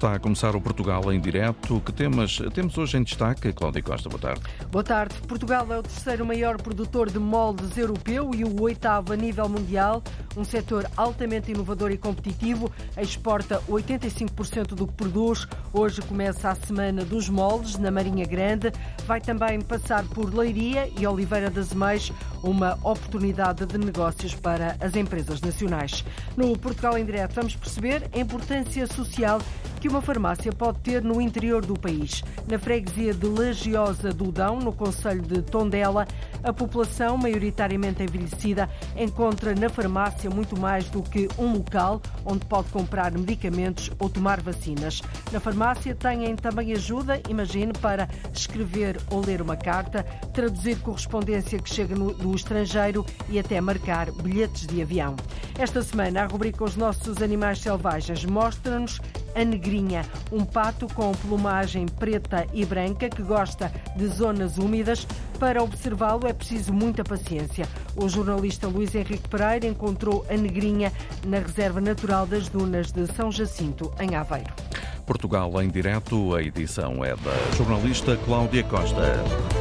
Está a começar o Portugal em direto. Que temas temos hoje em destaque? Cláudia Costa, boa tarde. Boa tarde. Portugal é o terceiro maior produtor de moldes europeu e o oitavo a nível mundial. Um setor altamente inovador e competitivo. Exporta 85% do que produz. Hoje começa a Semana dos Moldes na Marinha Grande. Vai também passar por Leiria e Oliveira das Meias, uma oportunidade de negócios para as empresas nacionais. No Portugal em direto vamos perceber a importância social que uma farmácia pode ter no interior do país. Na freguesia de Lagiosa do Dão, no Conselho de Tondela, a população, maioritariamente envelhecida, encontra na farmácia muito mais do que um local onde pode comprar medicamentos ou tomar vacinas. Na farmácia têm também ajuda, imagine, para escrever ou ler uma carta, traduzir correspondência que chega no, do estrangeiro e até marcar bilhetes de avião. Esta semana, a rubrica Os Nossos Animais Selvagens mostra-nos a negrinha, um pato com plumagem preta e branca que gosta de zonas úmidas. Para observá-lo é preciso muita paciência. O jornalista Luís Henrique Pereira encontrou a negrinha na Reserva Natural das Dunas de São Jacinto, em Aveiro. Portugal em direto, a edição é da jornalista Cláudia Costa.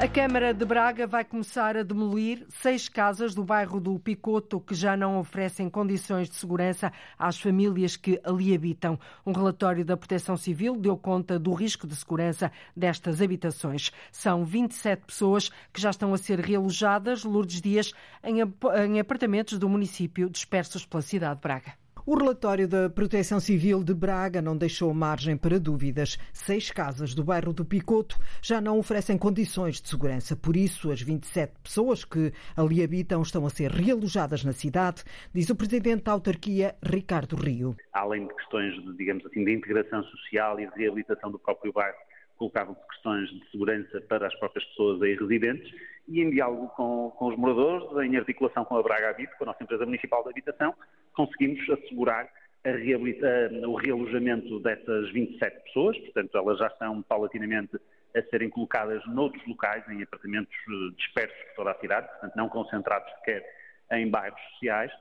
A Câmara de Braga vai começar a demolir seis casas do bairro do Picoto que já não oferecem condições de segurança às famílias que ali habitam. Um relatório da Proteção Civil deu conta do risco de segurança destas habitações. São 27 pessoas que já estão a ser realojadas, Lourdes Dias, em apartamentos do município dispersos pela cidade de Braga. O relatório da Proteção Civil de Braga não deixou margem para dúvidas. Seis casas do bairro do Picoto já não oferecem condições de segurança. Por isso, as 27 pessoas que ali habitam estão a ser realojadas na cidade, diz o presidente da autarquia, Ricardo Rio. Além de questões, de, digamos assim, de integração social e de reabilitação do próprio bairro, colocavam-se questões de segurança para as próprias pessoas aí residentes e em diálogo com, com os moradores, em articulação com a Braga Habito, com a nossa empresa municipal de habitação, conseguimos assegurar o realojamento dessas 27 pessoas, portanto elas já estão paulatinamente a serem colocadas noutros locais, em apartamentos eh, dispersos por toda a cidade, portanto não concentrados sequer em bairros sociais,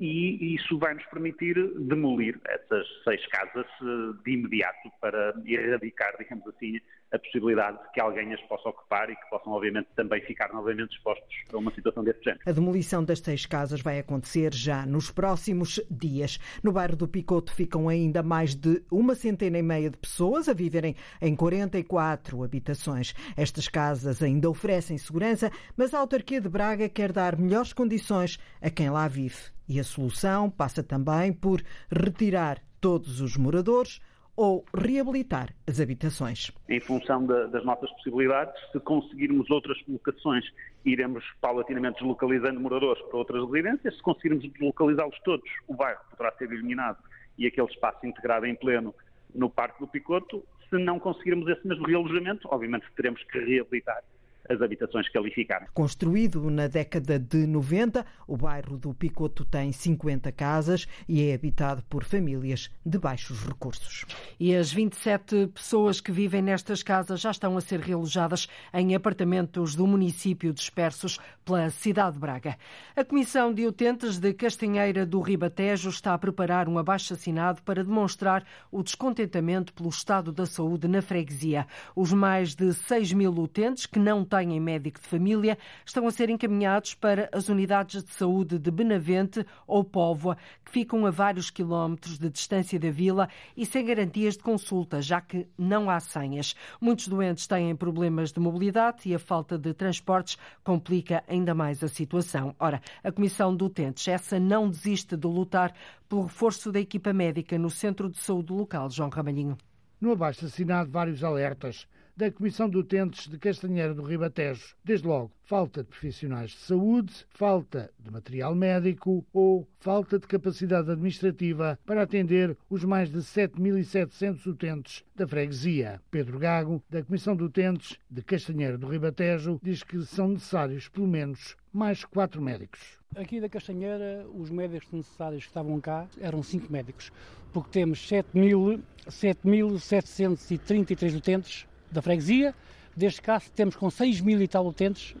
e isso vai nos permitir demolir essas seis casas eh, de imediato para erradicar, digamos assim, a possibilidade de que alguém as possa ocupar e que possam, obviamente, também ficar novamente expostos a uma situação desse género. A demolição das seis casas vai acontecer já nos próximos dias. No bairro do Picoto ficam ainda mais de uma centena e meia de pessoas a viverem em 44 habitações. Estas casas ainda oferecem segurança, mas a autarquia de Braga quer dar melhores condições a quem lá vive. E a solução passa também por retirar todos os moradores ou reabilitar as habitações. Em função das nossas possibilidades, se conseguirmos outras colocações, iremos paulatinamente deslocalizando moradores para outras residências. Se conseguirmos deslocalizá-los todos, o bairro poderá ser eliminado e aquele espaço integrado em pleno no Parque do Picoto. Se não conseguirmos esse mesmo realojamento, obviamente teremos que reabilitar as habitações qualificadas. Construído na década de 90, o bairro do Picoto tem 50 casas e é habitado por famílias de baixos recursos. E as 27 pessoas que vivem nestas casas já estão a ser realojadas em apartamentos do município dispersos pela cidade de Braga. A Comissão de Utentes de Castanheira do Ribatejo está a preparar um abaixo-assinado para demonstrar o descontentamento pelo estado da saúde na freguesia. Os mais de 6 mil utentes que não têm médico de família estão a ser encaminhados para as unidades de saúde de Benavente ou Póvoa, que ficam a vários quilómetros de distância da vila e sem garantias de consulta, já que não há senhas. Muitos doentes têm problemas de mobilidade e a falta de transportes complica ainda mais a situação. Ora, a Comissão de Utentes, essa não desiste de lutar pelo reforço da equipa médica no Centro de Saúde local, João Ramalhinho. No abaixo assinado vários alertas da Comissão de Utentes de Castanheira do Ribatejo. Desde logo, falta de profissionais de saúde, falta de material médico ou falta de capacidade administrativa para atender os mais de 7.700 utentes da freguesia. Pedro Gago, da Comissão de Utentes de Castanheira do Ribatejo, diz que são necessários pelo menos mais quatro médicos. Aqui da Castanheira, os médicos necessários que estavam cá eram cinco médicos, porque temos 7.733 utentes da freguesia. Deste caso, temos com 6 mil e tal utentes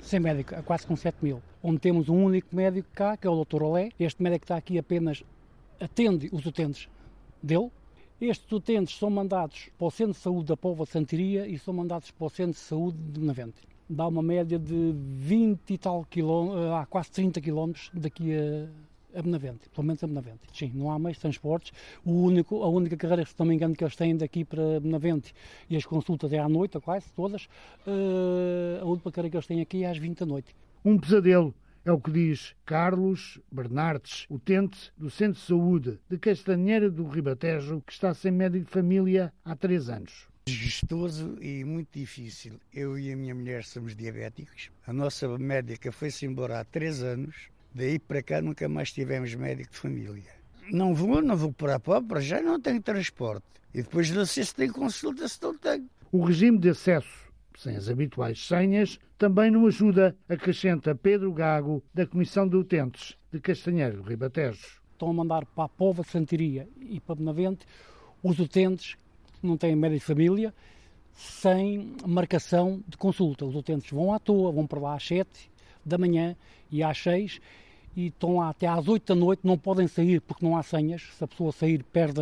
sem médico, a quase com 7 mil. Onde temos um único médico cá, que é o Dr. Olé. Este médico está aqui apenas atende os utentes dele. Estes utentes são mandados para o Centro de Saúde da Pova Santiria e são mandados para o Centro de Saúde de Benavente. Dá uma média de 20 e tal quilómetros, há quase 30 quilómetros daqui a, a Benavente, pelo menos a Benavente. Sim, não há mais transportes. O único, a única carreira, se não me engano, que eles têm daqui para Benavente e as consultas é à noite, quase todas, uh, a única carreira que eles têm aqui é às 20 da noite. Um pesadelo é o que diz Carlos Bernardes, utente do Centro de Saúde de Castanheira do Ribatejo, que está sem médico de família há três anos. Desgostoso e muito difícil. Eu e a minha mulher somos diabéticos. A nossa médica foi-se embora há três anos. Daí para cá nunca mais tivemos médico de família. Não vou, não vou para a pobre, já não tenho transporte. E depois não sei se tenho consulta, se não tenho. O regime de acesso sem as habituais senhas, também não ajuda, acrescenta Pedro Gago, da Comissão de Utentes de Castanheiro do Ribatejo. Estão a mandar para a Pova de Santiria e para Benavente os utentes que não têm médico de família, sem marcação de consulta. Os utentes vão à toa, vão para lá às 7 da manhã e às 6 e estão lá até às 8 da noite, não podem sair porque não há senhas. Se a pessoa sair, perde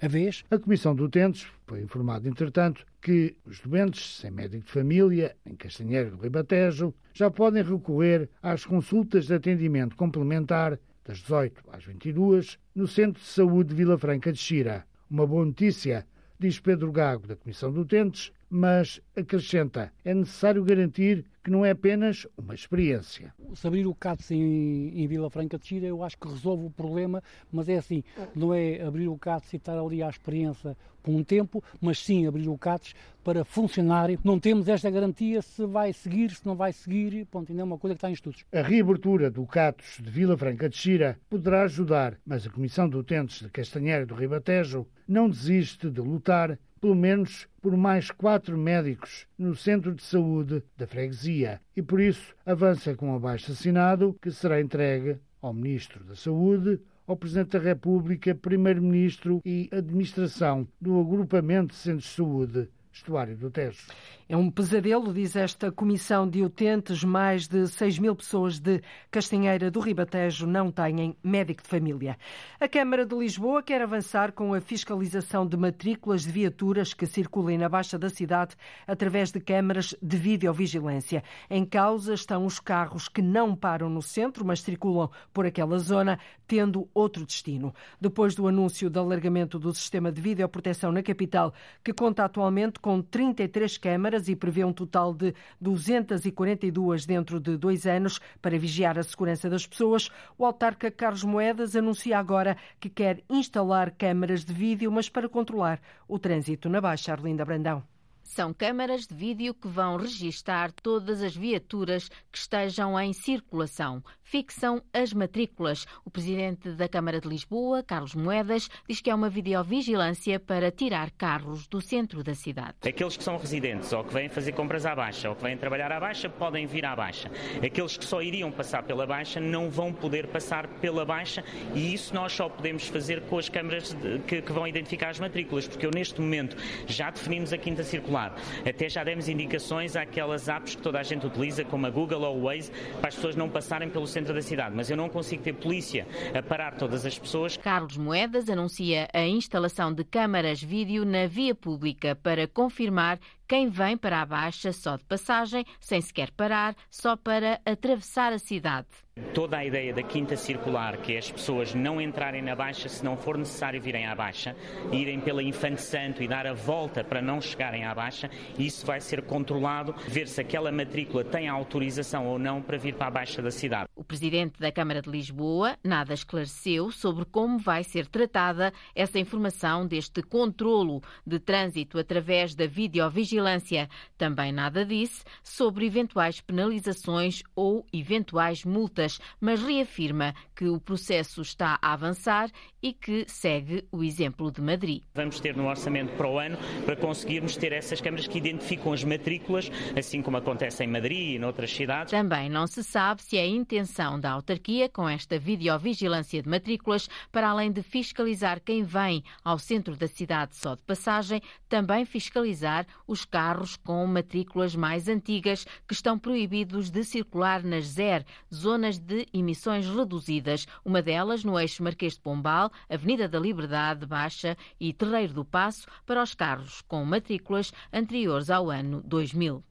a vez. A Comissão de Utentes foi informada, entretanto, que os doentes sem médico de família, em Castanheiro do Ribatejo, já podem recorrer às consultas de atendimento complementar das 18 às 22 no Centro de Saúde de Vila Franca de Xira. Uma boa notícia, diz Pedro Gago, da Comissão de Utentes, mas acrescenta: é necessário garantir que não é apenas uma experiência. Se abrir o CATS em, em Vila Franca de Xira, eu acho que resolve o problema, mas é assim, não é abrir o CATS e estar ali à experiência por um tempo, mas sim abrir o CATS para funcionar. Não temos esta garantia se vai seguir, se não vai seguir, ponto, ainda é uma coisa que está em estudos. A reabertura do CATS de Vila Franca de Xira poderá ajudar, mas a Comissão de Utentes de Castanheira do Ribatejo não desiste de lutar pelo menos por mais quatro médicos no centro de saúde da freguesia. E por isso avança com um abaixo assinado que será entregue ao Ministro da Saúde, ao Presidente da República, Primeiro-Ministro e Administração do Agrupamento de Centros de Saúde Estuário do Tejo. É um pesadelo, diz esta comissão de utentes. Mais de 6 mil pessoas de Castanheira do Ribatejo não têm médico de família. A Câmara de Lisboa quer avançar com a fiscalização de matrículas de viaturas que circulem na Baixa da cidade através de câmaras de videovigilância. Em causa estão os carros que não param no centro, mas circulam por aquela zona, tendo outro destino. Depois do anúncio do alargamento do sistema de videoproteção na capital, que conta atualmente com 33 câmaras, e prevê um total de 242 dentro de dois anos para vigiar a segurança das pessoas. O autarca Carlos Moedas anuncia agora que quer instalar câmaras de vídeo, mas para controlar o trânsito na Baixa Arlinda Brandão. São câmaras de vídeo que vão registar todas as viaturas que estejam em circulação. Fixam as matrículas. O presidente da Câmara de Lisboa, Carlos Moedas, diz que é uma videovigilância para tirar carros do centro da cidade. Aqueles que são residentes ou que vêm fazer compras à baixa ou que vêm trabalhar à baixa podem vir à baixa. Aqueles que só iriam passar pela baixa não vão poder passar pela baixa e isso nós só podemos fazer com as câmaras que, vão identificar as matrículas, porque eu neste momento já definimos a quinta circular até já demos indicações àquelas apps que toda a gente utiliza, como a Google ou o Waze, para as pessoas não passarem pelo centro da cidade. Mas eu não consigo ter polícia a parar todas as pessoas. Carlos Moedas anuncia a instalação de câmaras vídeo na via pública para confirmar quem vem para a Baixa só de passagem, sem sequer parar, só para atravessar a cidade. Toda a ideia da quinta circular, que é as pessoas não entrarem na Baixa se não for necessário virem à Baixa, irem pela Infante Santo e dar a volta para não chegarem à Baixa, isso vai ser controlado, ver se aquela matrícula tem autorização ou não para vir para a Baixa da cidade. O presidente da Câmara de Lisboa nada esclareceu sobre como vai ser tratada essa informação deste controlo de trânsito através da videovigilância vigilância. Também nada disse sobre eventuais penalizações ou eventuais multas, mas reafirma que o processo está a avançar e que segue o exemplo de Madrid. Vamos ter no orçamento para o ano para conseguirmos ter essas câmaras que identificam as matrículas, assim como acontece em Madrid e noutras cidades. Também não se sabe se é a intenção da autarquia, com esta videovigilância de matrículas, para além de fiscalizar quem vem ao centro da cidade só de passagem, também fiscalizar os carros com matrículas mais antigas que estão proibidos de circular nas ZER, zonas de emissões reduzidas, uma delas no eixo Marquês de Pombal, Avenida da Liberdade Baixa e Terreiro do Passo, para os carros com matrículas anteriores ao ano 2000.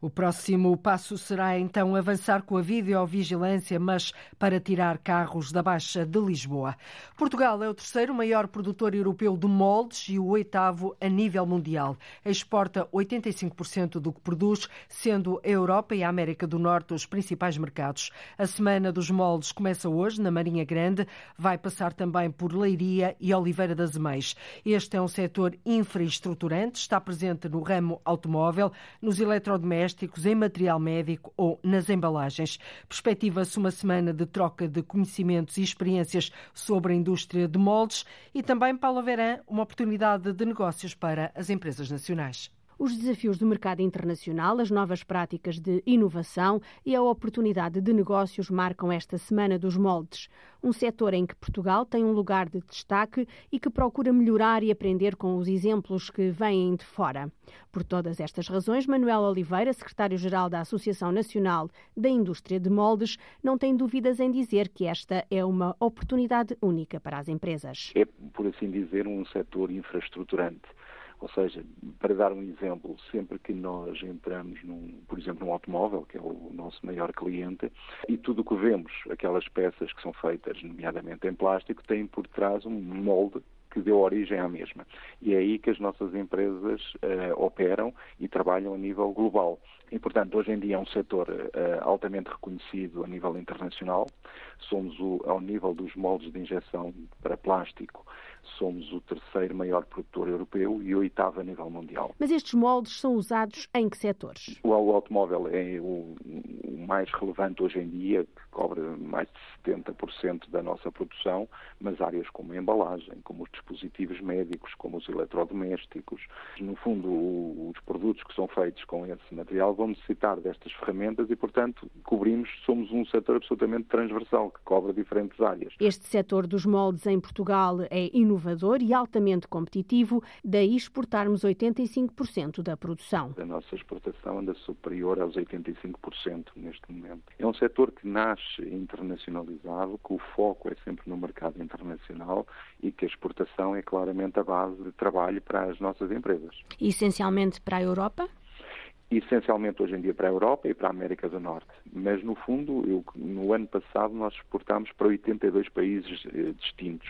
O próximo passo será então avançar com a videovigilância, mas para tirar carros da Baixa de Lisboa. Portugal é o terceiro maior produtor europeu de moldes e o oitavo a nível mundial. Exporta 85% do que produz, sendo a Europa e a América do Norte os principais mercados. A Semana dos Moldes começa hoje na Marinha Grande, vai passar também por Leiria e Oliveira das Meias. Este é um setor infraestruturante, está presente no ramo automóvel, nos eletrodomésticos domésticos, em material médico ou nas embalagens. Perspectiva-se uma semana de troca de conhecimentos e experiências sobre a indústria de moldes e também, Paulo Verã, uma oportunidade de negócios para as empresas nacionais os desafios do mercado internacional, as novas práticas de inovação e a oportunidade de negócios marcam esta Semana dos Moldes, um setor em que Portugal tem um lugar de destaque e que procura melhorar e aprender com os exemplos que vêm de fora. Por todas estas razões, Manuel Oliveira, secretário-geral da Associação Nacional da Indústria de Moldes, não tem dúvidas em dizer que esta é uma oportunidade única para as empresas. É, por assim dizer, um setor infraestruturante ou seja, para dar um exemplo, sempre que nós entramos, num, por exemplo, num automóvel, que é o nosso maior cliente, e tudo o que vemos, aquelas peças que são feitas, nomeadamente em plástico, têm por trás um molde que deu origem à mesma. E é aí que as nossas empresas uh, operam e trabalham a nível global. E, portanto, hoje em dia é um setor uh, altamente reconhecido a nível internacional. Somos, o, ao nível dos moldes de injeção para plástico, somos o terceiro maior produtor europeu e o oitavo a nível mundial. Mas estes moldes são usados em que setores? O, automóvel é o, mais relevante hoje em dia, que cobre mais de 70% da nossa produção, mas áreas como a embalagem, como os dispositivos médicos, como os eletrodomésticos. No fundo, os produtos que são feitos com esse material vão necessitar destas ferramentas e, portanto, cobrimos, somos um setor absolutamente transversal, que cobre diferentes áreas. Este setor dos moldes em Portugal é inovador e altamente competitivo, daí exportarmos 85% da produção. A nossa exportação anda superior aos 85% neste momento. É um setor que nasce internacionalizado, que o foco é sempre no mercado internacional e que a exportação é claramente a base de trabalho para as nossas empresas. Essencialmente para a Europa? essencialmente hoje em dia para a Europa e para a América do Norte. Mas, no fundo, eu, no ano passado nós exportámos para 82 países eh, distintos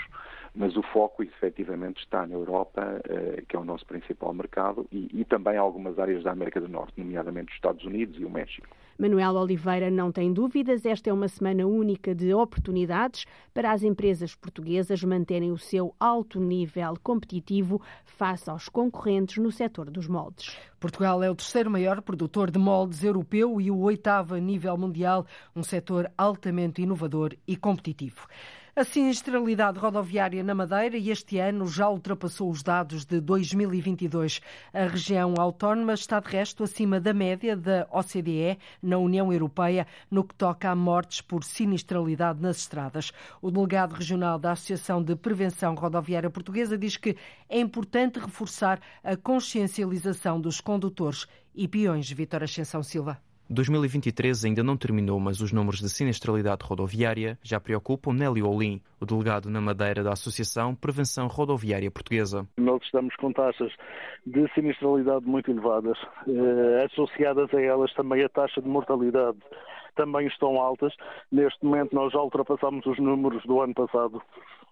mas o foco efetivamente está na Europa, eh, que é o nosso principal mercado, e, e também algumas áreas da América do Norte, nomeadamente os Estados Unidos e o México. Manuel Oliveira não tem dúvidas, esta é uma semana única de oportunidades para as empresas portuguesas manterem o seu alto nível competitivo face aos concorrentes no setor dos moldes. Portugal é o terceiro maior produtor de moldes europeu e o oitavo a nível mundial, um setor altamente inovador e competitivo. A sinistralidade rodoviária na Madeira este ano já ultrapassou os dados de 2022. A região autónoma está de resto acima da média da OCDE na União Europeia no que toca a mortes por sinistralidade nas estradas. O delegado regional da Associação de Prevenção Rodoviária Portuguesa diz que é importante reforçar a consciencialização dos condutores e peões. Vitor Ascensão Silva. 2023 ainda não terminou, mas os números de sinistralidade rodoviária já preocupam Nélio Olim, o delegado na Madeira da Associação Prevenção Rodoviária Portuguesa. Nós estamos com taxas de sinistralidade muito elevadas, eh, associadas a elas também a taxa de mortalidade também estão altas. Neste momento nós já ultrapassamos os números do ano passado.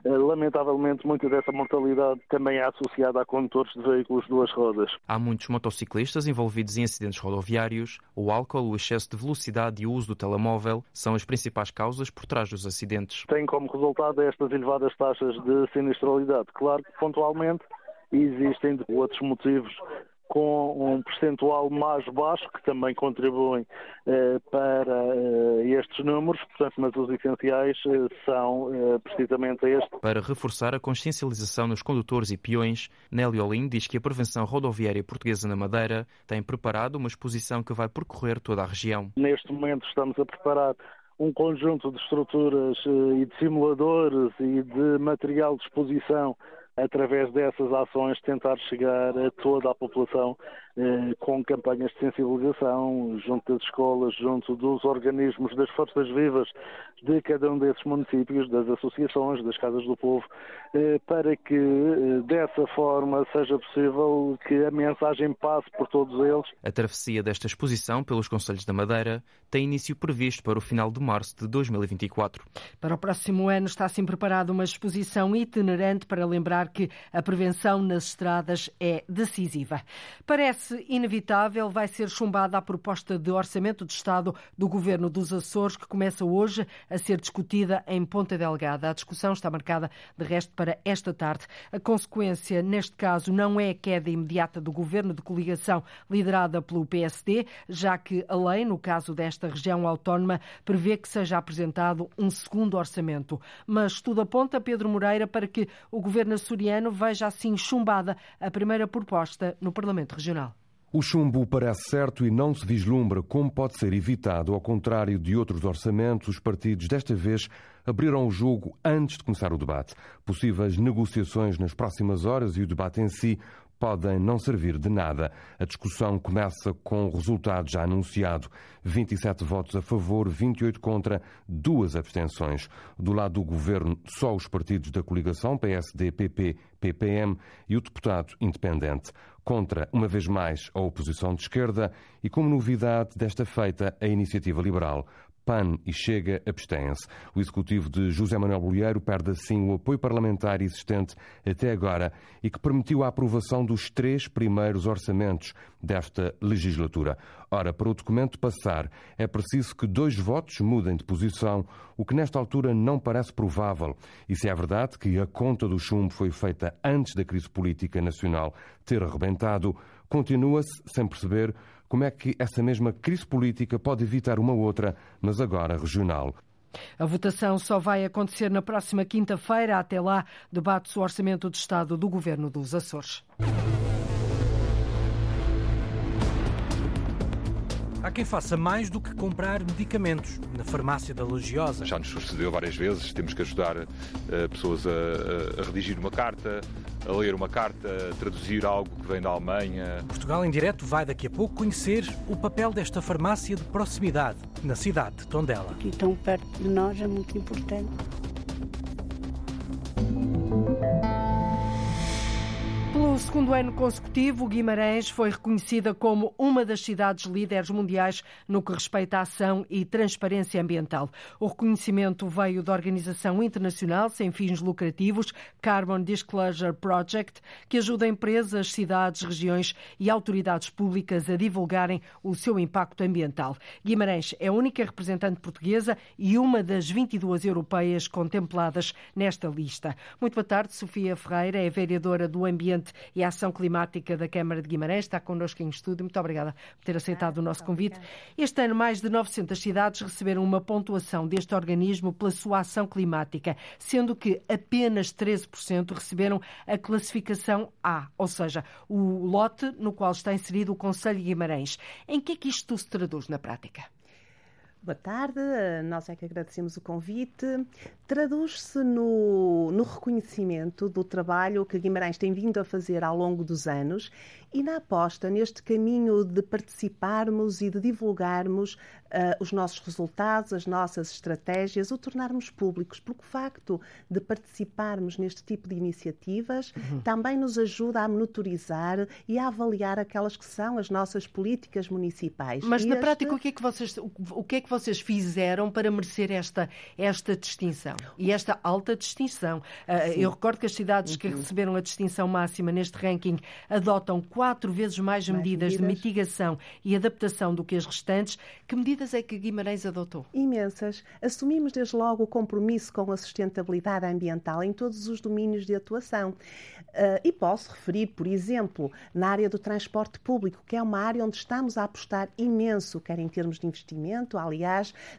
Eh, lamentavelmente, muita dessa mortalidade também é associada a condutores de veículos de duas rodas. Há muitos motociclistas envolvidos em acidentes rodoviários. O álcool, o excesso de velocidade e o uso do telemóvel são as principais causas por trás dos acidentes. Tem como resultado estas elevadas taxas de sinistralidade. Claro que, pontualmente, existem outros motivos com um percentual mais baixo, que também contribuem eh, para eh, estes números, portanto, mas os essenciais eh, são eh, precisamente este. Para reforçar a consciencialização nos condutores e peões, Nélio Olim diz que a Prevenção Rodoviária Portuguesa na Madeira tem preparado uma exposição que vai percorrer toda a região. Neste momento estamos a preparar um conjunto de estruturas eh, e de simuladores e de material de exposição através dessas ações, tentar chegar a toda a população com campanhas de sensibilização junto das escolas, junto dos organismos, das forças vivas de cada um desses municípios, das associações, das casas do povo, eh, para que eh, dessa forma seja possível que a mensagem passe por todos eles. A travessia desta exposição pelos Conselhos da Madeira tem início previsto para o final de março de 2024. Para o próximo ano está assim preparada uma exposição itinerante para lembrar que a prevenção nas estradas é decisiva. Parece inevitável, vai ser chumbada a proposta de orçamento de Estado do Governo dos Açores, que começa hoje a ser discutida em Ponta Delgada. A discussão está marcada, de resto, para esta tarde. A consequência, neste caso, não é a queda imediata do Governo de coligação liderada pelo PSD, já que a lei, no caso desta região autónoma, prevê que seja apresentado um segundo orçamento. Mas tudo aponta, Pedro Moreira, para que o Governo açoriano veja assim chumbada a primeira proposta no Parlamento Regional. O chumbo parece certo e não se vislumbra como pode ser evitado. Ao contrário de outros orçamentos, os partidos desta vez abriram o jogo antes de começar o debate. Possíveis negociações nas próximas horas e o debate em si podem não servir de nada. A discussão começa com o resultado já anunciado: 27 votos a favor, 28 contra, duas abstenções. Do lado do governo, só os partidos da coligação PSD, PP, PPM e o deputado independente. Contra, uma vez mais, a oposição de esquerda e, como novidade desta feita, a iniciativa liberal. PAN e Chega abstêm-se. O executivo de José Manuel Bolheiro perde assim o apoio parlamentar existente até agora e que permitiu a aprovação dos três primeiros orçamentos desta legislatura. Ora, para o documento passar, é preciso que dois votos mudem de posição, o que nesta altura não parece provável. E se é verdade que a conta do chumbo foi feita antes da crise política nacional ter arrebentado, continua-se sem perceber como é que essa mesma crise política pode evitar uma outra, mas agora regional. A votação só vai acontecer na próxima quinta-feira. Até lá, debate-se o Orçamento de Estado do Governo dos Açores. Há quem faça mais do que comprar medicamentos na farmácia da Logiosa. Já nos sucedeu várias vezes, temos que ajudar uh, pessoas a, a, redigir uma carta, a ler uma carta, a traduzir algo que vem da Alemanha. Portugal em Direto vai daqui a pouco conhecer o papel desta farmácia de proximidade na cidade de Tondela. Aqui tão perto de nós é muito importante. Pelo segundo ano consecutivo, Guimarães foi reconhecida como uma das cidades líderes mundiais no que respeita à ação e transparência ambiental. O reconhecimento veio da organização internacional sem fins lucrativos Carbon Disclosure Project, que ajuda empresas, cidades, regiões e autoridades públicas a divulgarem o seu impacto ambiental. Guimarães é a única representante portuguesa e uma das 22 europeias contempladas nesta lista. Muito boa tarde, Sofia Ferreira, é vereadora do Ambiente e Ação Climática da Câmara de Guimarães. Está connosco em estúdio. Muito obrigada por ter aceitado o nosso convite. Este ano, mais de 900 cidades receberam uma pontuação deste organismo pela sua ação climática, sendo que apenas 13% receberam a classificação A, ou seja, o lote no qual está inserido o Conselho de Guimarães. Em que é que isto se traduz na prática? Boa tarde, nós é que agradecemos o convite. Traduz-se no, no, reconhecimento do trabalho que Guimarães tem vindo a fazer ao longo dos anos e na aposta neste caminho de participarmos e de divulgarmos uh, os nossos resultados, as nossas estratégias, o tornarmos públicos, porque o facto de participarmos neste tipo de iniciativas uhum. também nos ajuda a monitorizar e a avaliar aquelas que são as nossas políticas municipais. Mas e na este... prática o que é que vocês o que é que vocês fizeram para merecer esta, esta distinção e esta alta distinção? Uh, eu recordo que as cidades uhum. que receberam a distinção máxima neste ranking adotam quatro vezes mais, mais medidas, medidas, de mitigação e adaptação do que as restantes. Que medidas é que Guimarães adotou? Imensas. Assumimos desde logo o compromisso com a sustentabilidade ambiental em todos os domínios de atuação. Uh, e posso referir, por exemplo, na área do transporte público, que é uma área onde estamos a apostar imenso, quer em termos de investimento. Aliás,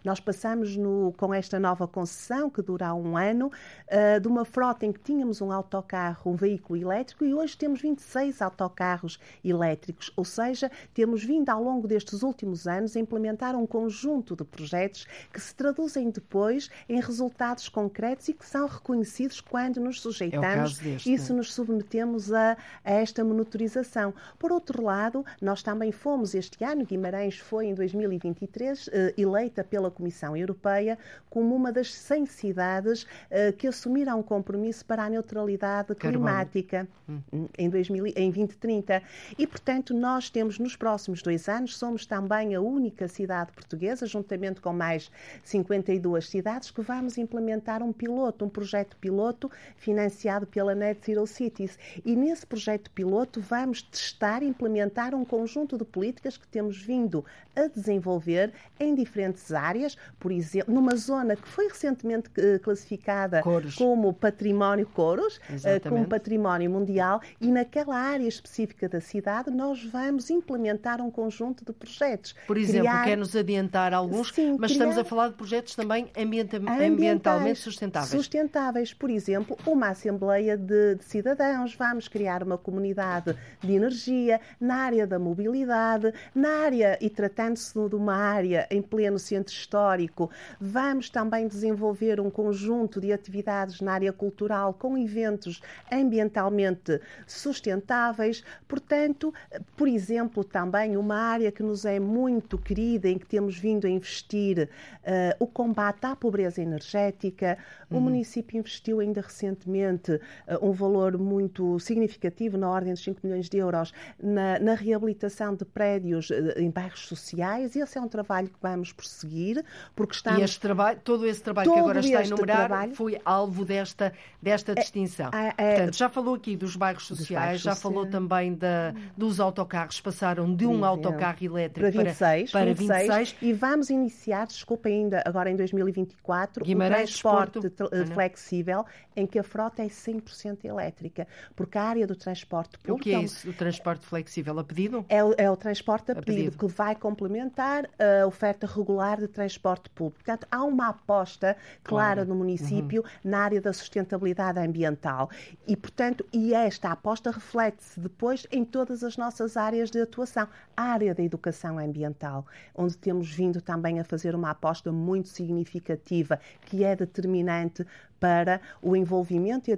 nós passamos no, com esta nova concessão, que dura um ano, uh, de uma frota em que tínhamos um autocarro, um veículo elétrico, e hoje temos 26 autocarros elétricos. Ou seja, temos vindo ao longo destes últimos anos a implementar um conjunto de projetos que se traduzem depois em resultados concretos e que são reconhecidos quando nos sujeitamos é e se nos submetemos a, a esta monitorização. Por outro lado, nós também fomos este ano, Guimarães foi em 2023 eh, eleita pela Comissão Europeia como uma das 100 cidades eh, que assumiram um compromisso para a neutralidade climática hum. em, 2000, em 2030. E, portanto, nós temos nos próximos dois anos, somos também a única cidade portuguesa, juntamente com mais 52 cidades, que vamos implementar um piloto, um projeto piloto financiado pela Net Zero Cities. E nesse projeto piloto vamos testar e implementar um conjunto de políticas que temos vindo a desenvolver em diferentes áreas, por exemplo, numa zona que foi recentemente eh, classificada Coros. como património Coros, eh, Exatamente. como património mundial, e naquela área específica da cidade nós vamos implementar um conjunto de projetos. Por exemplo, criar... quer-nos adiantar alguns, Sim, mas criar... estamos a falar de projetos também ambienta... ambientalmente sustentáveis. Sustentáveis, por exemplo, uma Assembleia de, de Cidadãos, vamos criar uma comunidade de energia na área da mobilidade, na área e tratando-se de uma área em pleno centro histórico, vamos também desenvolver um conjunto de atividades na área cultural com eventos ambientalmente sustentáveis. Portanto, por exemplo, também uma área que nos é muito querida, em que temos vindo a investir, uh, o combate à pobreza energética. Uhum. O município investiu ainda recentemente uh, um valor muito significativo, na ordem de 5 milhões de euros, na, na reabilitação de prédios uh, em bairros sociais. Esse é um trabalho que vamos prosseguir, porque estamos... E este trabalho, todo esse trabalho todo que agora está a enumerar trabalho... foi alvo desta, desta é, distinção. É, é, Portanto, já falou aqui dos bairros sociais, bairros já sociais. falou também da, dos autocarros, passaram de um autocarro elétrico para 26, para, para 26, 26, e vamos iniciar, desculpa ainda, agora em 2024, Guimarães, o transporte Desporto, flexível em que a frota é 100% elétrica, porque a área do transporte público... O que é isso, o transporte flexível? A pedido? É, é o transporte a, a pedido, pedido, que vai complementar a oferta regular de transporte público. Portanto, há uma aposta clara claro. no município uhum. na área da sustentabilidade ambiental e, portanto, e esta aposta reflete-se depois em todas as nossas áreas de atuação. A área da educação ambiental, onde temos vindo também a fazer uma aposta muito significativa, que é determinante para o envolvimento.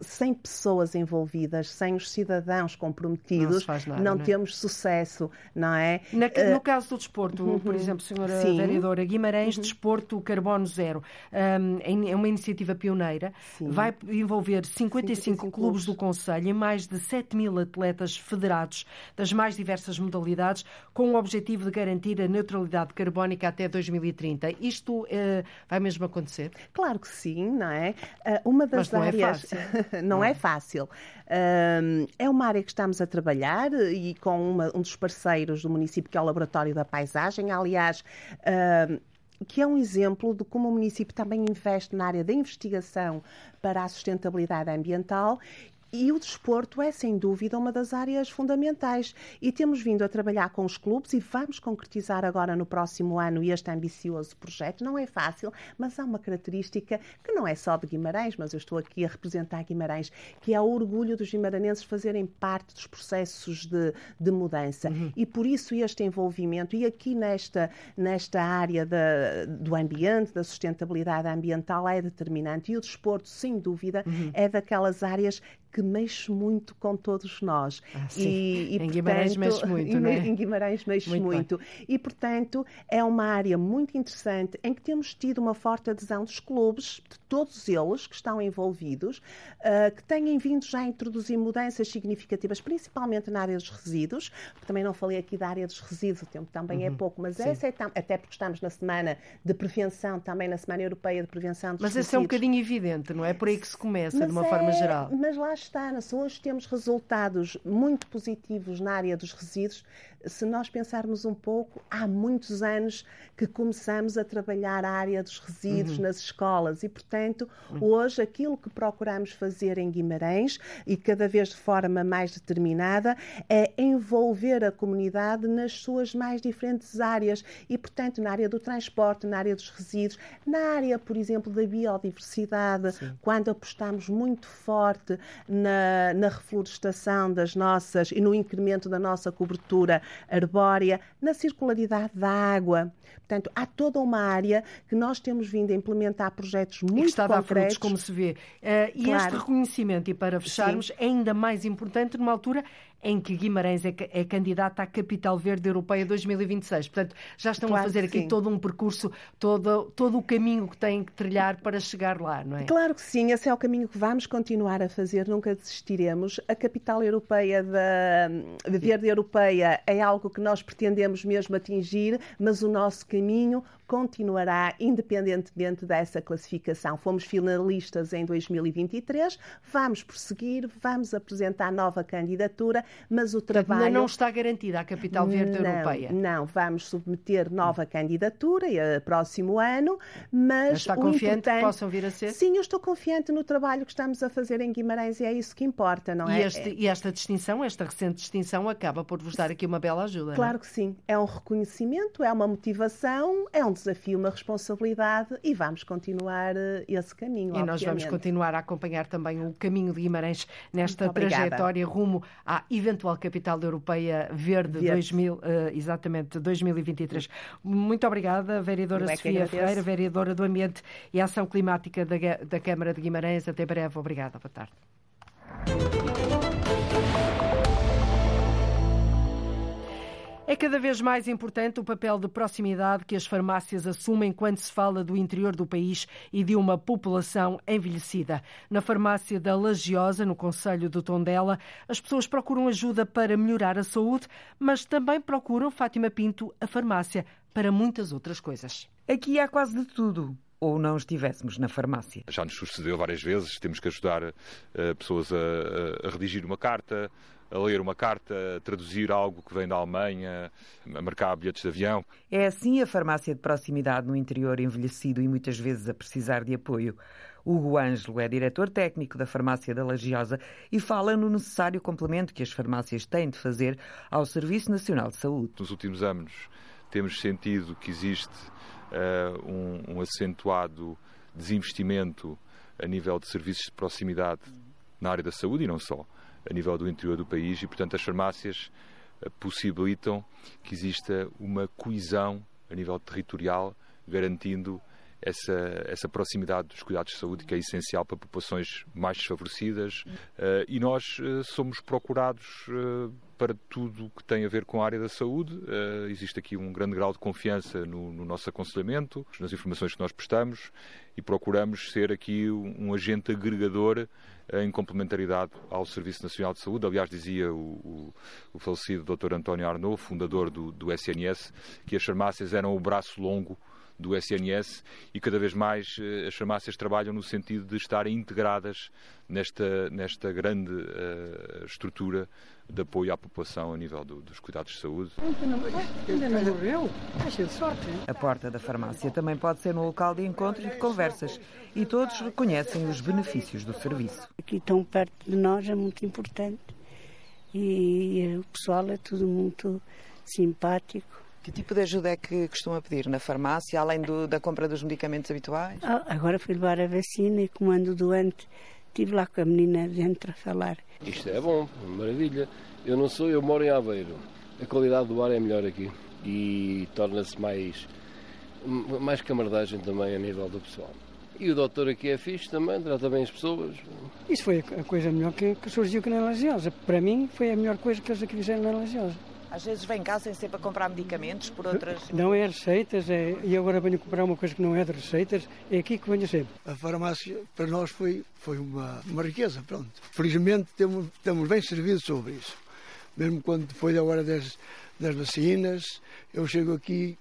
Sem pessoas envolvidas, sem os cidadãos comprometidos, não, nada, não, não é? temos sucesso, não é? Na, no uh, caso do desporto, uhum. por exemplo, senhora Sim. vereadora, Guimarães, uhum. desporto carbono zero, um, é uma iniciativa pioneira, Sim. vai envolver 55, 55 clubes do Conselho e mais de 7 mil atletas federados das mais diversas modalidades, com o objetivo de garantir a neutralidade carbónica até 2030. Isto uh, vai mesmo acontecer? Claro que sim, não é? É? Ah, uma das não áreas. É não, não, é fácil. é uma área que estamos a trabalhar e com uma, um dos parceiros do município, que é o Laboratório da Paisagem. Aliás, que é um exemplo de como o município também investe na área da investigação para a sustentabilidade ambiental e o desporto é, sem dúvida, uma das áreas fundamentais. E temos vindo a trabalhar com os clubes e vamos concretizar agora no próximo ano este ambicioso projeto. Não é fácil, mas há uma característica que não é só de Guimarães, mas eu estou aqui a representar Guimarães, que é o orgulho dos guimaranenses fazerem parte dos processos de, de mudança. Uhum. E por isso este envolvimento, e aqui nesta, nesta área da, do ambiente, da sustentabilidade ambiental, é determinante. E o desporto, sem dúvida, uhum. é daquelas áreas que mexe muito com todos nós. Ah, sim. E, e, em Guimarães mexe muito, não é? Em Guimarães mexe muito. muito. E, portanto, é uma área muito interessante em que temos tido uma forte adesão dos clubes, de todos eles que estão envolvidos, uh, que têm vindo já a introduzir mudanças significativas, principalmente na área dos resíduos, porque também não falei aqui da área dos resíduos, o tempo também é uhum. é pouco, mas sim. essa é até porque estamos na semana de prevenção, também na Semana Europeia de Prevenção dos Mas esse é um bocadinho evidente, não é? Por aí que se começa, mas de uma é, forma geral. Mas lá está, se hoje temos resultados muito positivos na área dos resíduos, se nós pensarmos um pouco, há muitos anos que começamos a trabalhar a área dos resíduos uhum. nas escolas e, portanto, uhum. hoje aquilo que procuramos fazer em Guimarães e cada vez de forma mais determinada é envolver a comunidade nas suas mais diferentes áreas e, portanto, na área do transporte, na área dos resíduos, na área, por exemplo, da biodiversidade, Sim. quando apostamos muito forte na, na reflorestação das nossas e no incremento da nossa cobertura arbórea, na circularidade da água. Portanto, há toda uma área que nós temos vindo a implementar projetos muito e que está concretos. a frutos, como se vê. Uh, e claro. este reconhecimento, e para fecharmos, Sim. é ainda mais importante numa altura em que Guimarães é, é candidata à Capital Verde Europeia 2026. Portanto, já estão claro a fazer aqui sim. todo um percurso, todo, todo o caminho que têm que trilhar para chegar lá, não é? Claro que sim, esse é o caminho que vamos continuar a fazer, nunca desistiremos. A Capital Europeia da Verde Europeia é algo que nós pretendemos mesmo atingir, mas o nosso caminho continuará independentemente dessa classificação. Fomos finalistas em 2023, vamos prosseguir, vamos apresentar nova candidatura, mas o trabalho. Ainda não está garantida a capital verde não, europeia. Não, vamos submeter nova candidatura e próximo ano, mas. está confiante que possam vir a ser? Sim, eu estou confiante no trabalho que estamos a fazer em Guimarães e é isso que importa, não e é? Este, e esta distinção, esta recente distinção, acaba por vos dar aqui uma bela ajuda. Claro não? que sim. É um reconhecimento, é uma motivação, é um desafio, uma responsabilidade e vamos continuar eh, esse caminho. E obviamente. nós vamos continuar a acompanhar também o caminho de Guimarães nesta trajetória rumo à eventual capital europeia verde, verde. 2000, uh, exatamente 2023. Muito obrigada, vereadora é Sofia Ferreira, vereadora do Ambiente e Ação Climática da, da Câmara de Guimarães. Até breve. Obrigada. Boa tarde. É cada vez mais importante o papel de proximidade que as farmácias assumem quando se fala do interior do país e de uma população envelhecida. Na farmácia da Lagiosa, no Conselho do Tondela, as pessoas procuram ajuda para melhorar a saúde, mas também procuram, Fátima Pinto, a farmácia para muitas outras coisas. Aqui há quase de tudo ou não estivéssemos na farmácia. Já nos sucedeu várias vezes, temos que ajudar uh, pessoas a, a, redigir uma carta, a ler uma carta, a traduzir algo que vem da Alemanha, a marcar bilhetes de avião. É assim a farmácia de proximidade no interior envelhecido e muitas vezes a precisar de apoio. Hugo Ângelo é diretor técnico da farmácia da Lagiosa e fala no necessário complemento que as farmácias têm de fazer ao Serviço Nacional de Saúde. Nos últimos anos temos sentido que existe uh, um, um acentuado desinvestimento a nível de serviços de proximidade na área da saúde e não só a nível do interior do país e, portanto, as farmácias eh, possibilitam que exista uma coesão a nível territorial, garantindo essa, essa proximidade dos cuidados de saúde que é essencial para populações mais desfavorecidas uh, e nós uh, somos procurados uh, para tudo que tem a ver com a área da saúde. existe aqui um grande grau de confiança no, no, nosso aconselhamento, nas informações que nós prestamos e procuramos ser aqui um, um agente agregador em complementaridade ao Serviço Nacional de Saúde. Aliás, dizia o, o, o falecido Dr. António Arnaud, fundador do, do SNS, que as farmácias eram o braço longo do SNS e cada vez mais eh, as farmácias trabalham no sentido de estarem integradas nesta, nesta grande uh, estrutura de apoio à população a nível do, dos cuidados de saúde. Ainda não morreu? de sorte. A porta da farmácia também pode ser um local de encontro e de conversas e todos reconhecem os benefícios do serviço. Aqui tão perto de nós é muito importante e o pessoal é tudo muito simpático que tipo de ajuda é que costuma pedir na farmácia, além do, da compra dos medicamentos habituais? Ah, agora fui levar a vacina e como ando doente, estive lá com a menina dentro a falar. Isto é bom, maravilha. Eu não sou, eu moro em Aveiro. A qualidade do ar é melhor aqui e torna-se mais, mais camaradagem também a nível do pessoal. E o doutor aqui é fixe também, trata bem as pessoas. Isso foi a coisa melhor que, que surgiu aqui na Lajeosa. Para mim, foi a melhor coisa que eles aqui fizeram na Lajeosa. Às vezes vem cá sem ser para comprar medicamentos por outras. Não é receitas, é, e agora venho comprar uma coisa que não é de receitas, é aqui que venho sempre. A farmácia para nós foi, foi uma, uma riqueza, pronto. Felizmente temos, estamos bem servidos sobre isso. Mesmo quando foi a hora das, das vacinas, eu chego aqui,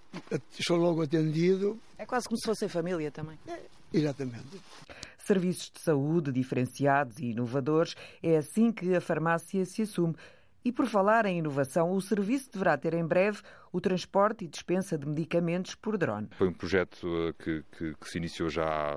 sou logo atendido. É quase como se fosse família também. É, exatamente. Serviços de saúde diferenciados e inovadores, é assim que a farmácia se assume. E por falar em inovação, o serviço deverá ter em breve o transporte e dispensa de medicamentos por drone. Foi um projeto eh, que, que, que se iniciou já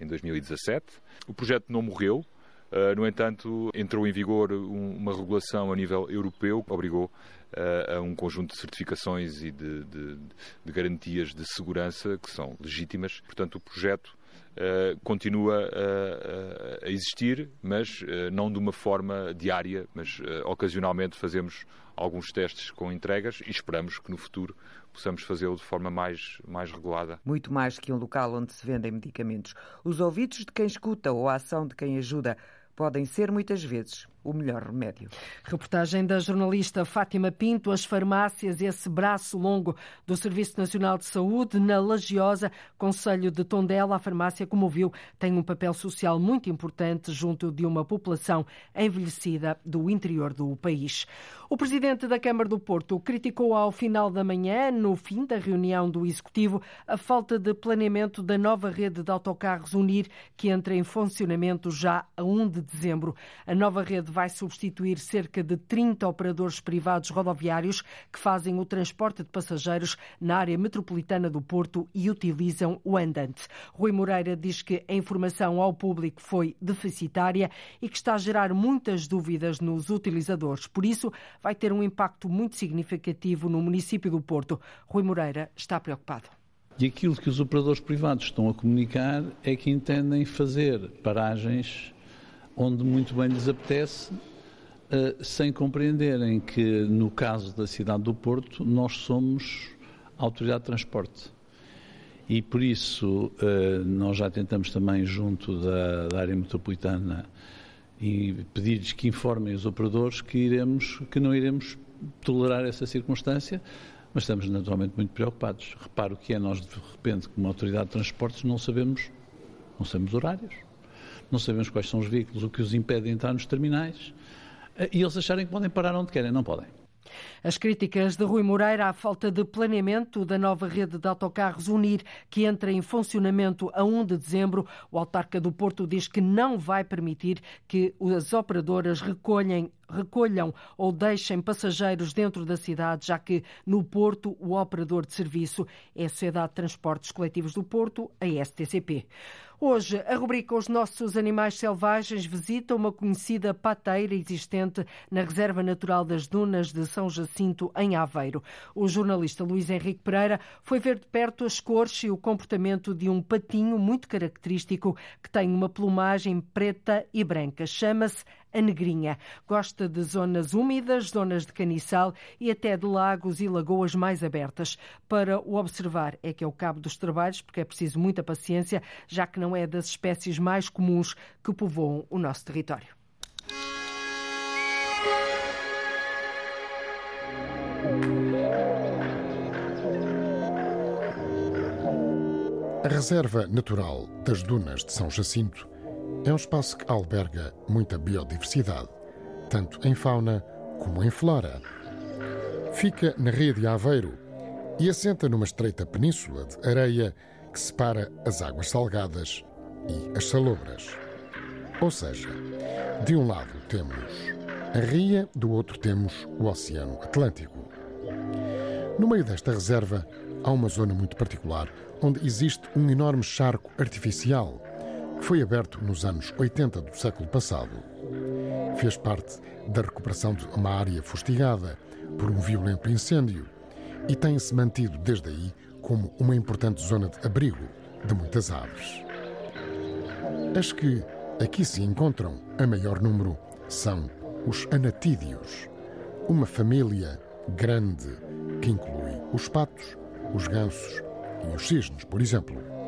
em 2017. O projeto não morreu, Uh, no entanto, entrou em vigor um, uma regulação a nível europeu que obrigou uh, a um conjunto de certificações e de, de, de, garantias de segurança que são legítimas. Portanto, o projeto uh, continua a, a, existir, mas não de uma forma diária, mas ocasionalmente fazemos alguns testes com entregas e esperamos que no futuro possamos fazê-lo de forma mais, mais regulada. Muito mais que um local onde se vendem medicamentos. Os ouvidos de quem escuta ou a ação de quem ajuda podem ser muitas vezes o melhor remédio. Reportagem da jornalista Fátima Pinto, as farmácias, esse braço longo do Serviço Nacional de Saúde, na Lagiosa, Conselho de Tondela, a farmácia, como viu, tem um papel social muito importante junto de uma população envelhecida do interior do país. O presidente da Câmara do Porto criticou ao final da manhã, no fim da reunião do Executivo, a falta de planeamento da nova rede de autocarros Unir, que entra em funcionamento já a 1 de dezembro. A nova rede vai substituir cerca de 30 operadores privados rodoviários que fazem o transporte de passageiros na área metropolitana do Porto e utilizam o andante. Rui Moreira diz que a informação ao público foi deficitária e que está a gerar muitas dúvidas nos utilizadores. Por isso, vai ter um impacto muito significativo no município do Porto. Rui Moreira está preocupado. E aquilo que os operadores privados estão a comunicar é que entendem fazer paragens onde muito bem lhes apetece, eh, sem compreenderem que, no caso da cidade do Porto, nós somos a autoridade de transporte. E por isso eh, nós já tentamos também, junto da, da área metropolitana, pedir-lhes que informem os operadores que, iremos, que não iremos tolerar essa circunstância, mas estamos naturalmente muito preocupados. Reparo que é nós, de repente, como autoridade de transportes, não sabemos, não sabemos horários não sabemos quais são os veículos, o que os impede de entrar nos terminais, eh, e eles acharem que podem parar onde querem. Não podem. As críticas de Rui Moreira à falta de planeamento da nova rede de autocarros Unir, que entra em funcionamento a 1 de dezembro, o autarca do Porto diz que não vai permitir que as operadoras recolhem recolham ou deixem passageiros dentro da cidade, já que no Porto o operador de serviço é a Sociedade de Transportes Coletivos do Porto, a STCP. Hoje, a rubrica Os Nossos Animais Selvagens visita uma conhecida pateira existente na Reserva Natural das Dunas de São Jacinto, em Aveiro. O jornalista Luís Henrique Pereira foi ver de perto as cores e o comportamento de um patinho muito característico que tem uma plumagem preta e branca. Chama-se a negrinha. Gosta de zonas úmidas, zonas de caniçal e até de lagos e lagoas mais abertas. Para o observar é que é o cabo dos trabalhos, porque é preciso muita paciência, já que não é das espécies mais comuns que povoam o nosso território. A Reserva Natural das Dunas de São Jacinto é um espaço que alberga muita biodiversidade, tanto em fauna como em flora. Fica na Ria de Aveiro e assenta numa estreita península de areia que separa as águas salgadas e as salobras. Ou seja, de um lado temos a ria, do outro temos o Oceano Atlântico. No meio desta reserva há uma zona muito particular onde existe um enorme charco artificial foi aberto nos anos 80 do século passado. Fez parte da recuperação de uma área fustigada por um violento incêndio e tem-se mantido desde aí como uma importante zona de abrigo de muitas aves. As que aqui se encontram, a maior número, são os anatídeos, uma família grande que inclui os patos, os gansos e os cisnes, por exemplo.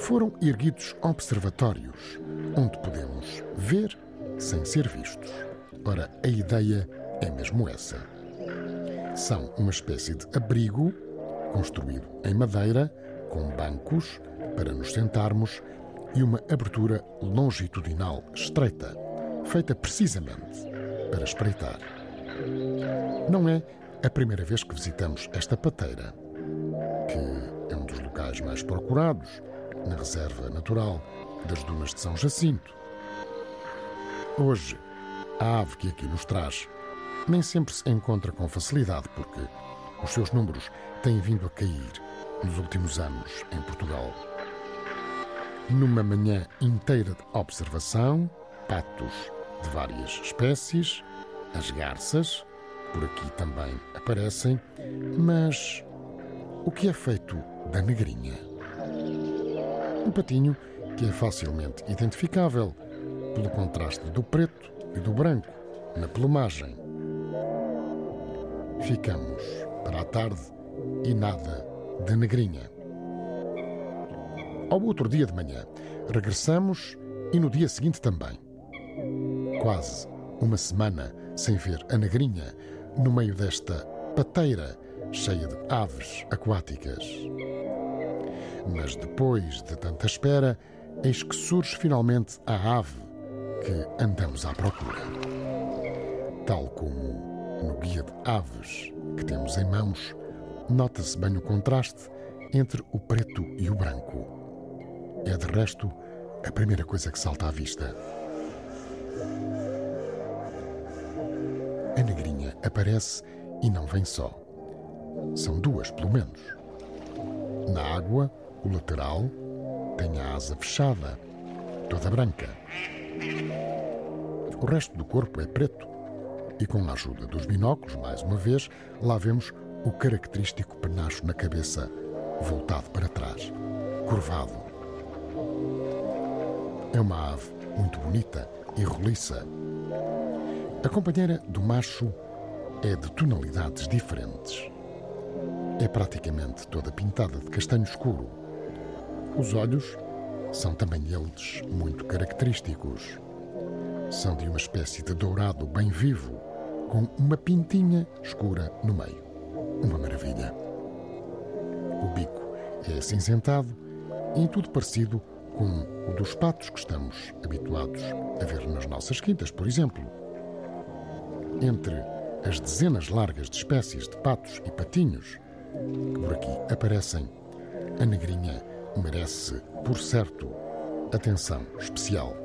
Foram erguidos observatórios, onde podemos ver sem ser vistos. Ora, a ideia é mesmo essa. São uma espécie de abrigo construído em madeira, com bancos para nos sentarmos e uma abertura longitudinal estreita, feita precisamente para espreitar. Não é a primeira vez que visitamos esta pateira, que é um dos locais mais procurados na Reserva Natural das Dunas de São Jacinto. Hoje, a ave que aqui nos traz nem sempre se encontra com facilidade, porque os seus números têm vindo a cair nos últimos anos em Portugal. Numa manhã inteira de observação, patos de várias espécies, as garças, por aqui também aparecem, mas o que é feito da negrinha? Um patinho que é facilmente identificável pelo contraste do preto e do branco na plumagem. Ficamos para a tarde e nada de negrinha. Ao outro dia de manhã, regressamos e no dia seguinte também. Quase uma semana sem ver a negrinha no meio desta pateira cheia de aves aquáticas. Mas depois de tanta espera, eis que surge finalmente a ave que andamos à procura. Tal como no guia de aves que temos em mãos, nota-se bem o contraste entre o preto e o branco. É de resto a primeira coisa que salta à vista. A negrinha aparece e não vem só. São duas, pelo menos. Na água, o lateral tem a asa fechada, toda branca. O resto do corpo é preto e, com a ajuda dos binóculos, mais uma vez, lá vemos o característico penacho na cabeça, voltado para trás, curvado. É uma ave muito bonita e roliça. A companheira do macho é de tonalidades diferentes. É praticamente toda pintada de castanho escuro. Os olhos são também eles muito característicos. São de uma espécie de dourado bem vivo, com uma pintinha escura no meio. Uma maravilha. O bico é acinzentado e em tudo parecido com o dos patos que estamos habituados a ver nas nossas quintas, por exemplo. Entre as dezenas largas de espécies de patos e patinhos que por aqui aparecem, a negrinha merece, por certo, atenção especial.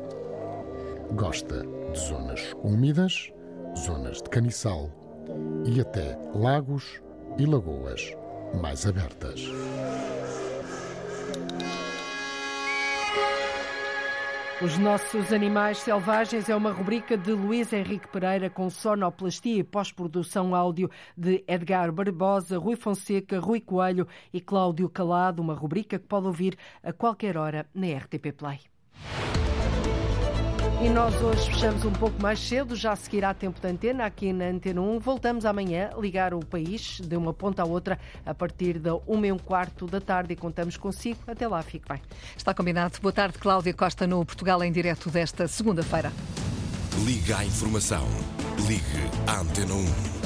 Gosta de zonas úmidas, zonas de caniçal e até lagos e lagoas mais abertas. Os nossos animais selvagens é uma rubrica de Luís Henrique Pereira com sonoplastia e pós-produção áudio de Edgar Barbosa, Rui Fonseca, Rui Coelho e Cláudio Calado, uma rubrica que pode ouvir a qualquer hora na RTP Play. E nós hoje fechamos um pouco mais cedo, já seguirá tempo de antena aqui na Antena 1. Voltamos amanhã a ligar o país de uma ponta à outra a partir da 1 e um quarto da tarde e contamos consigo. Até lá, fique bem. Está combinado. Boa tarde, Cláudia Costa, no Portugal em direto desta segunda-feira. Liga à informação. Ligue à Antena 1.